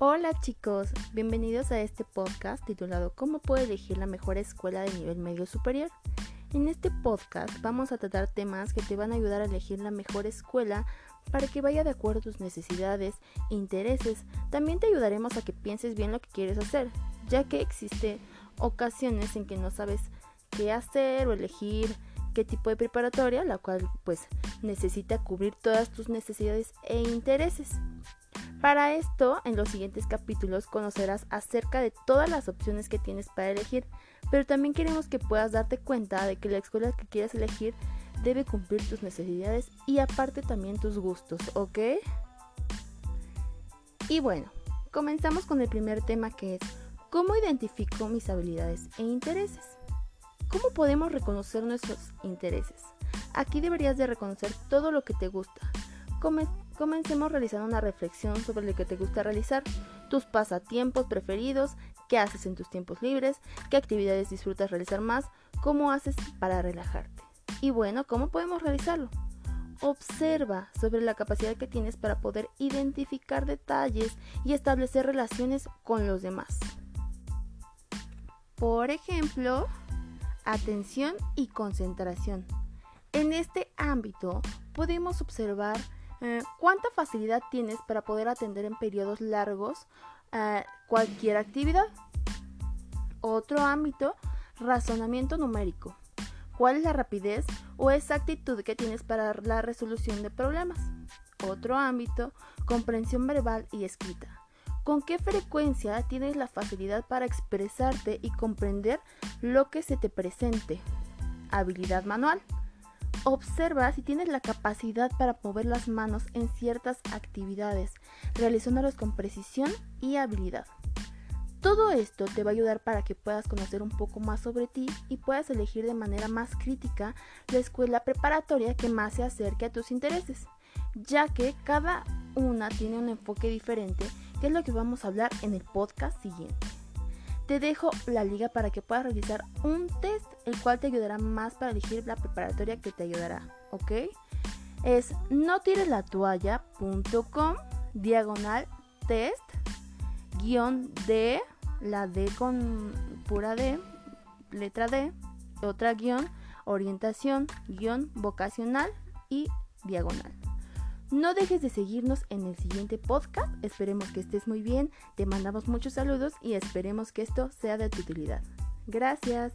Hola chicos, bienvenidos a este podcast titulado ¿Cómo puedo elegir la mejor escuela de nivel medio superior? En este podcast vamos a tratar temas que te van a ayudar a elegir la mejor escuela para que vaya de acuerdo a tus necesidades e intereses. También te ayudaremos a que pienses bien lo que quieres hacer, ya que existen ocasiones en que no sabes qué hacer o elegir qué tipo de preparatoria, la cual pues necesita cubrir todas tus necesidades e intereses. Para esto, en los siguientes capítulos conocerás acerca de todas las opciones que tienes para elegir, pero también queremos que puedas darte cuenta de que la escuela que quieres elegir debe cumplir tus necesidades y aparte también tus gustos, ¿ok? Y bueno, comenzamos con el primer tema que es ¿cómo identifico mis habilidades e intereses? ¿Cómo podemos reconocer nuestros intereses? Aquí deberías de reconocer todo lo que te gusta, Comencemos realizando una reflexión sobre lo que te gusta realizar, tus pasatiempos preferidos, qué haces en tus tiempos libres, qué actividades disfrutas realizar más, cómo haces para relajarte. Y bueno, ¿cómo podemos realizarlo? Observa sobre la capacidad que tienes para poder identificar detalles y establecer relaciones con los demás. Por ejemplo, atención y concentración. En este ámbito podemos observar eh, ¿Cuánta facilidad tienes para poder atender en periodos largos eh, cualquier actividad? Otro ámbito, razonamiento numérico. ¿Cuál es la rapidez o exactitud que tienes para la resolución de problemas? Otro ámbito, comprensión verbal y escrita. ¿Con qué frecuencia tienes la facilidad para expresarte y comprender lo que se te presente? Habilidad manual. Observa si tienes la capacidad para mover las manos en ciertas actividades, realizándolas con precisión y habilidad. Todo esto te va a ayudar para que puedas conocer un poco más sobre ti y puedas elegir de manera más crítica la escuela preparatoria que más se acerque a tus intereses, ya que cada una tiene un enfoque diferente, que es lo que vamos a hablar en el podcast siguiente. Te dejo la liga para que puedas realizar un test, el cual te ayudará más para elegir la preparatoria que te ayudará, ¿ok? Es no tires la toalla.com diagonal test guion D, la D con pura D, letra D, otra guion, orientación, guion vocacional y diagonal. No dejes de seguirnos en el siguiente podcast. Esperemos que estés muy bien. Te mandamos muchos saludos y esperemos que esto sea de tu utilidad. Gracias.